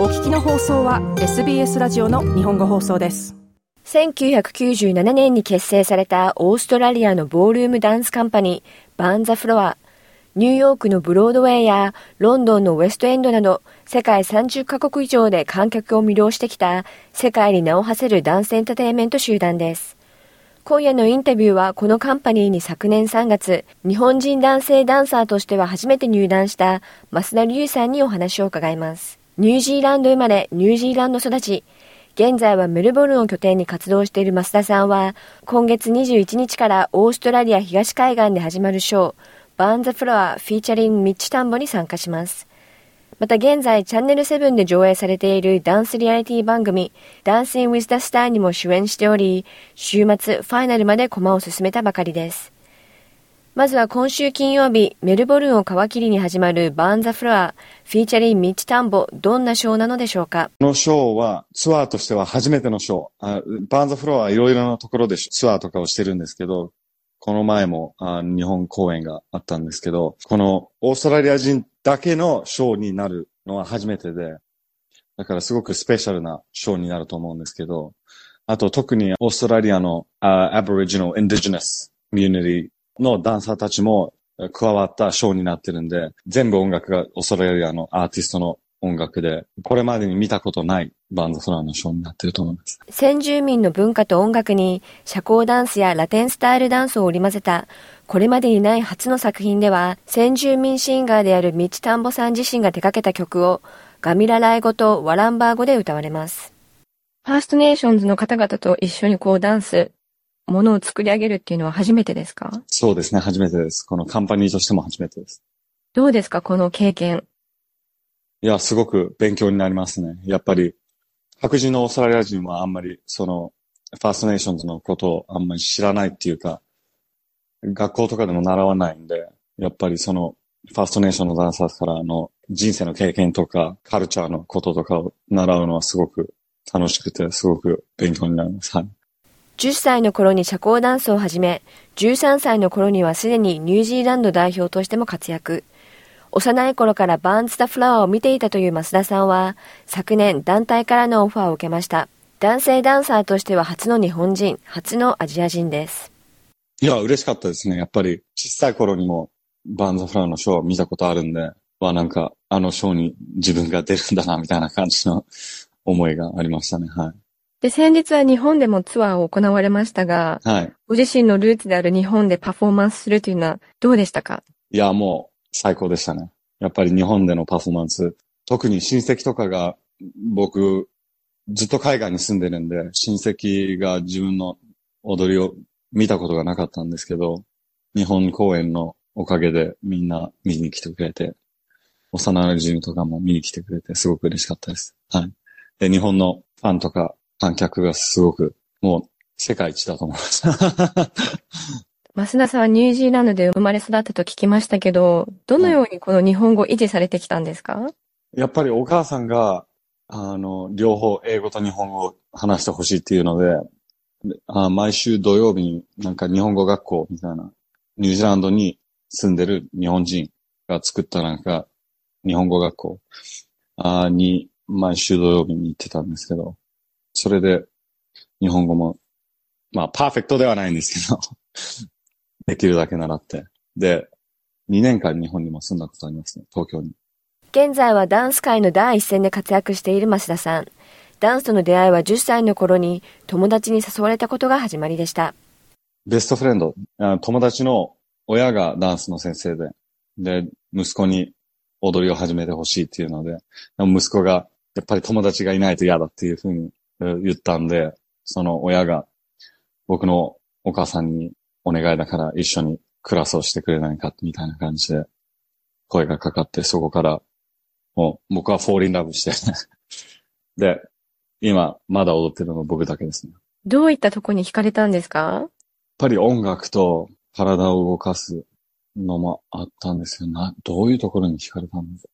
お聞きの放送は SBS ラジオの日本語放送です。1997年に結成されたオーストラリアのボールームダンスカンパニー、バーンザフロア。ニューヨークのブロードウェイやロンドンのウェストエンドなど世界30カ国以上で観客を魅了してきた世界に名を馳せるダンスエンターテインメント集団です。今夜のインタビューはこのカンパニーに昨年3月、日本人男性ダンサーとしては初めて入団した増田隆さんにお話を伺います。ニュージーランド生まれ、ニュージーランド育ち、現在はメルボルンを拠点に活動している増田さんは、今月21日からオーストラリア東海岸で始まるショー、バーンザフロアフィーチャリングミッチタンボに参加します。また現在チャンネル7で上映されているダンスリアリティ番組ダンシング・ウィズ・ダ・スターにも主演しており、週末ファイナルまで駒を進めたばかりです。まずは今週金曜日、メルボルンを皮切りに始まるバーンザフロア、フィーチャリン・ミッチ・タンボ、どんなショーなのでしょうか？このショーはツアーとしては初めてのショー。バーンザフロアはいろいろなところでツアーとかをしてるんですけど、この前もあ日本公演があったんですけど、このオーストラリア人だけのショーになるのは初めてで、だからすごくスペシャルなショーになると思うんですけど、あと特にオーストラリアのアボリジのダンサーたちも加わったショーになってるんで、全部音楽がオーストラリアのアーティストの音楽で、これまでに見たことないバーン・ザ・フロアのショーになってると思います。先住民の文化と音楽に社交ダンスやラテンスタイルダンスを織り交ぜた、これまでにない初の作品では、先住民シンガーであるミッチ・タンボさん自身が手掛けた曲を、ガミラライ語とワランバー語で歌われます。ファーストネーションズの方々と一緒にこうダンス、ものを作り上げるっていうのは初めてですか？そうですね、初めてです。このカンパニーとしても初めてです。どうですか、この経験。いや、すごく勉強になりますね。やっぱり、白人のオーストラリア人はあんまり、その、ファーストネーションズのことをあんまり知らないっていうか、学校とかでも習わないんで、やっぱりその、ファーストネーションのダンサーからの人生の経験とか、カルチャーのこととかを習うのはすごく楽しくて、すごく勉強になります。はい。10歳の頃に社交ダンスを始め、13歳の頃にはすでにニュージーランド代表としても活躍。幼い頃からバーンズ・ザ・フラワーを見ていたという増田さんは、昨年団体からのオファーを受けました。男性ダンサーとしては初の日本人、初のアジア人です。いや、嬉しかったですね。やっぱり、小さい頃にもバーンズ・ザフラワーのショーを見たことあるんで、はなんか、あのショーに自分が出るんだな、みたいな感じの思いがありましたね。はい。で、先日は日本でもツアーを行われましたが、はい。ご自身のルーツである日本でパフォーマンスするというのはどうでしたか？いや、もう、最高でしたね。やっぱり日本でのパフォーマンス、特に親戚とかが、僕、ずっと海外に住んでるんで、親戚が自分の踊りを見たことがなかったんですけど、日本公演のおかげでみんな見に来てくれて、幼馴染とかも見に来てくれて、すごく嬉しかったです。はい。で、日本のファンとか観客がすごく、もう世界一だと思います。増田さんはニュージーランドで生まれ育ったと聞きましたけど、どのようにこの日本語を維持されてきたんですか、やっぱりお母さんが、あの、両方英語と日本語を話してほしいっていうので、あ毎週土曜日になんか日本語学校みたいな、ニュージーランドに住んでる日本人が作ったなんか日本語学校あに毎週土曜日に行ってたんですけど、それで日本語も、まあパーフェクトではないんですけど できるだけ習って。で、2年間日本にも住んだことありますね、東京に。現在はダンス界の第一線で活躍している増田さん。ダンスとの出会いは10歳の頃に友達に誘われたことが始まりでした。ベストフレンド、友達の親がダンスの先生で、で、息子に踊りを始めてほしいっていうので、息子がやっぱり友達がいないと嫌だっていうふうに言ったんで、その親が僕のお母さんにお願いだから一緒にクラスをしてくれないかみたいな感じで声がかかって、そこからもう僕はフォーリンラブしてで、今まだ踊ってるの僕だけですね。どういったとこに惹かれたんですか？やっぱり音楽と体を動かすのもあったんですよ。な、どういうところに惹かれたんですか？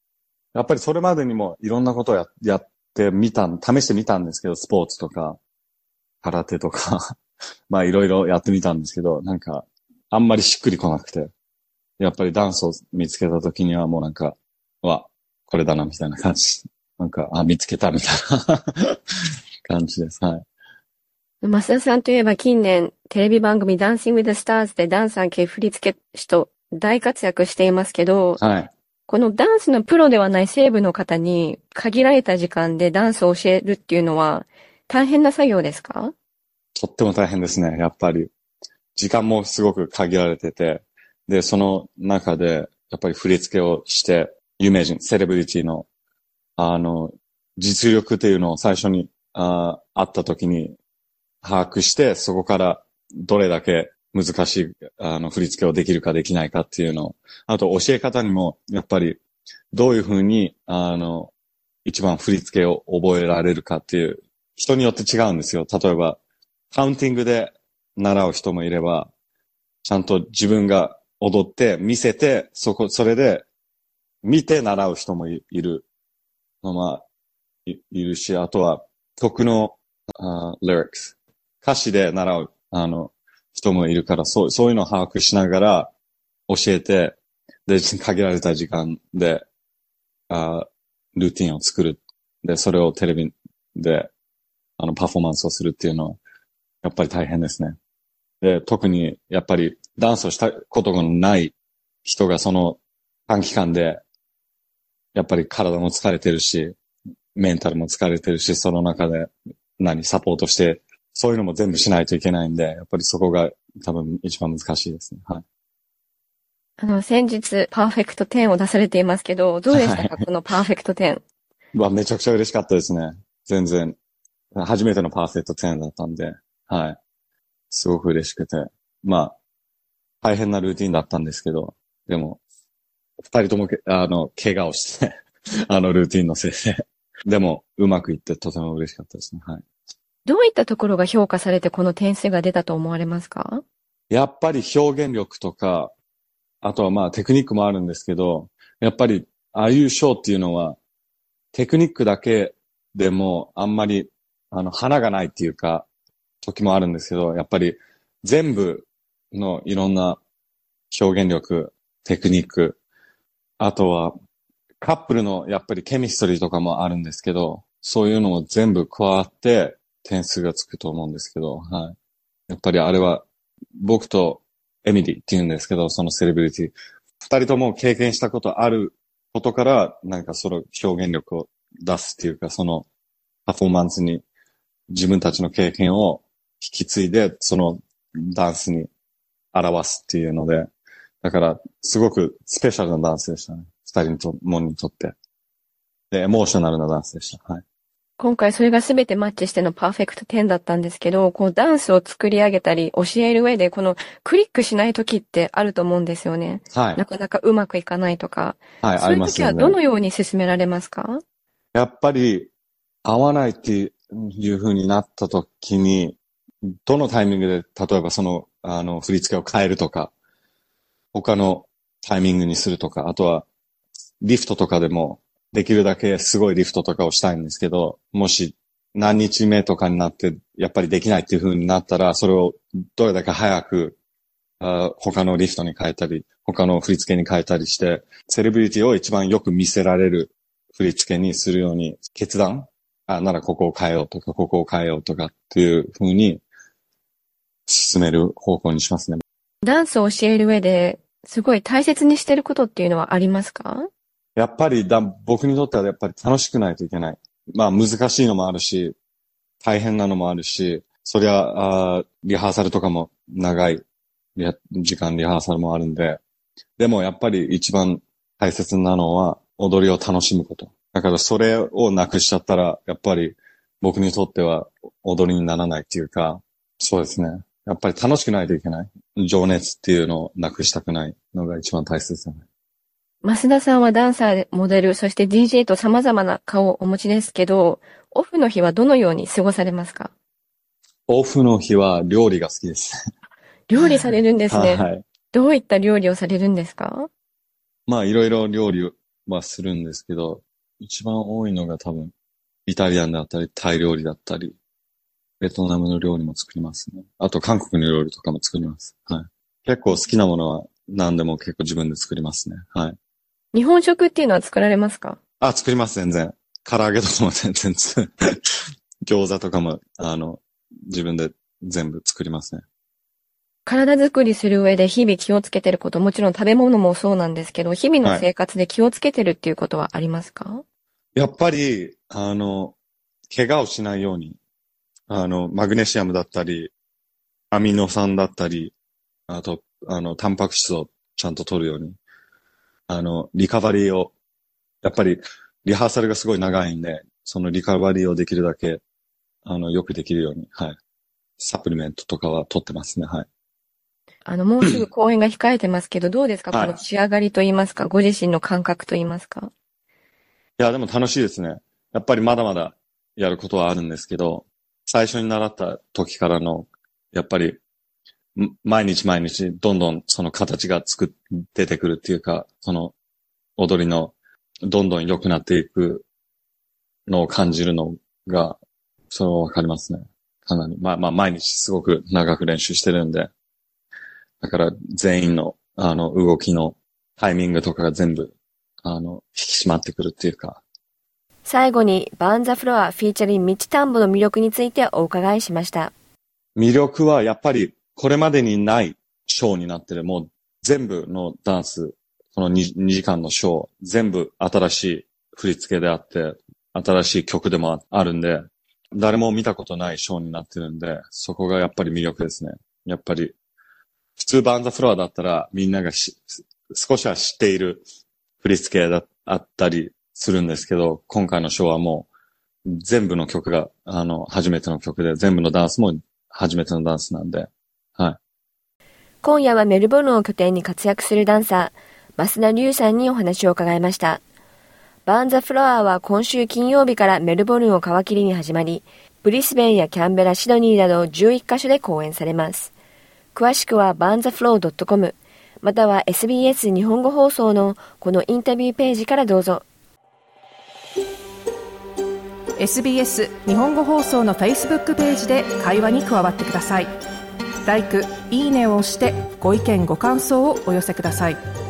やっぱりそれまでにもいろんなことをややってみた、試してみたんですけど、スポーツとか、空手とか まあいろいろやってみたんですけど、なんか、あんまりしっくりこなくて、やっぱりダンスを見つけた時にはもうなんか、わ、これだなみたいな感じ なんか、あ、見つけたみたいな 感じです。はい。増田さんといえば近年、テレビ番組ダンシング・ウィズ・スターズでダンサー系振付師と大活躍していますけど、はい。このダンスのプロではない西部の方に限られた時間でダンスを教えるっていうのは大変な作業ですか？とっても大変ですね、やっぱり。時間もすごく限られてて、で、その中で、やっぱり振り付けをして、有名人、セレブリティの、あの、実力っていうのを最初に、あー会った時に把握して、そこからどれだけ難しい、あの、振り付けをできるかできないかっていうのを、あと教え方にも、やっぱり、どういうふうに、あの、一番振り付けを覚えられるかっていう、人によって違うんですよ。例えば、カウンティングで習う人もいれば、ちゃんと自分が踊って見せて、そこ、それで見て習う人もいる。まあ、いいるし、あとは曲の、あー lyrics。歌詞で習う、あの、人もいるから、そう、そういうのを把握しながら教えて、で、限られた時間で、あールーティンを作る。で、それをテレビで、あの、パフォーマンスをするっていうのは、やっぱり大変ですね。で、特に、やっぱり、ダンスをしたことがない人がその短期間で、やっぱり体も疲れてるし、メンタルも疲れてるし、その中で何、サポートして、そういうのも全部しないといけないんで、やっぱりそこが多分一番難しいですね。はい。あの、先日、パーフェクト10を出されていますけど、どうでしたか、このパーフェクト10。うわ、めちゃくちゃ嬉しかったですね。全然。初めてのパーフェクト10だったんで、はい。すごく嬉しくて。まあ、大変なルーティンだったんですけど、でも、二人ともけ、あの、怪我をして、あのルーティンのせいで。でも、うまくいってとても嬉しかったですね。はい。どういったところが評価されてこの点数が出たと思われますか？やっぱり表現力とか、あとはまあテクニックもあるんですけど、やっぱりああいうショーっていうのは、テクニックだけでもあんまり、あの、花がないっていうか、時もあるんですけど、やっぱり全部のいろんな表現力、テクニック、あとはカップルのやっぱりケミストリーとかもあるんですけど、そういうのも全部加わって点数がつくと思うんですけど、はい。やっぱりあれは僕とエミリーって言うんですけど、そのセレブリティ。二人とも経験したことあることから、なんかその表現力を出すっていうか、そのパフォーマンスに自分たちの経験を引き継いで、そのダンスに表すっていうので、だからすごくスペシャルなダンスでしたね。二人ともにとって。で、エモーショナルなダンスでした。はい。今回それが全てマッチしてのパーフェクト10だったんですけど、こうダンスを作り上げたり教える上で、このクリックしない時ってあると思うんですよね。はいな。かなかうまくいかないとか。はい、そういう時は。どのように進められますか？やっぱり合わないっていう風になった時に、どのタイミングで、例えばその、あの、振り付けを変えるとか、他のタイミングにするとか、あとは、リフトとかでも、できるだけすごいリフトとかをしたいんですけど、もし何日目とかになって、やっぱりできないっていう風になったら、それをどれだけ早く、あ他のリフトに変えたり、他の振り付けに変えたりして、セレブリティを一番よく見せられる振り付けにするように決断あ、ならここを変えようとか、ここを変えようとかっていう風に進める方向にしますね。ダンスを教える上で、すごい大切にしてることっていうのはありますか？やっぱりだ、僕にとってはやっぱり楽しくないといけない。まあ難しいのもあるし、大変なのもあるし、そりゃ、あリハーサルとかも長い時間リハーサルもあるんで、でもやっぱり一番大切なのは踊りを楽しむこと。だからそれをなくしちゃったら、やっぱり僕にとっては踊りにならないっていうか、そうですね。やっぱり楽しくないといけない。情熱っていうのをなくしたくないのが一番大切ですよね。増田さんはダンサー、モデル、そして DJ と様々な顔をお持ちですけど、オフの日はどのように過ごされますか？オフの日は料理が好きです。料理されるんですね。はい。どういった料理をされるんですか？まあ、いろいろ料理はするんですけど、一番多いのが多分、イタリアンだったり、タイ料理だったり、ベトナムの料理も作りますね。あと、韓国の料理とかも作ります。はい。結構好きなものは何でも結構自分で作りますね。はい。日本食っていうのは作られますか？あ、作ります、全然。唐揚げとかも全然つ、餃子とかも、あの、自分で全部作りますね。体作りする上で日々気をつけてること、もちろん食べ物もそうなんですけど、日々の生活で気をつけてるっていうことはありますか、やっぱり、あの、怪我をしないように、あの、マグネシアムだったり、アミノ酸だったり、あと、あの、タンパク質をちゃんと取るように、あの、リカバリーを、やっぱり、リハーサルがすごい長いんで、そのリカバリーをできるだけ、あの、よくできるように、はい。サプリメントとかは取ってますね、はい。あの、もうすぐ公演が控えてますけど、どうですか、はいこの仕上がりと言いますか、ご自身の感覚と言いますか？いや、でも楽しいですね。やっぱりまだまだやることはあるんですけど、最初に習った時からの、やっぱり、ん毎日毎日どんどんその形がつく、出てくるっていうか、その踊りのどんどん良くなっていくのを感じるのが、それはわかりますね。かなり。まあまあ毎日すごく長く練習してるんで、だから全員のあの動きのタイミングとかが全部あの、引き締まってくるっていうか。最後に、バーンザフロアフィーチャリンミッチタンボの魅力についてお伺いしました。魅力はやっぱりこれまでにないショーになってる。もう全部のダンス、この 2, 2時間のショー、全部新しい振り付けであって、新しい曲でもあるんで、誰も見たことないショーになってるんで、そこがやっぱり魅力ですね。やっぱり、普通バンザフロアだったらみんなが少しは知っている振り付けだったりするんですけど、今回のショーはもう全部の曲が、あの、初めての曲で、全部のダンスも初めてのダンスなんで、はい。今夜はメルボルンを拠点に活躍するダンサー、増田龍さんにお話を伺いました。バーンザフロアは今週金曜日からメルボルンを皮切りに始まり、ブリスベンやキャンベラ、シドニーなど11カ所で公演されます。詳しくはバーンザフロー .com または SBS 日本語放送のこのインタビューページからどうぞ。SBS 日本語放送の Facebook ページで会話に加わってください。「LIKE」「いいね」を押してご意見ご感想をお寄せください。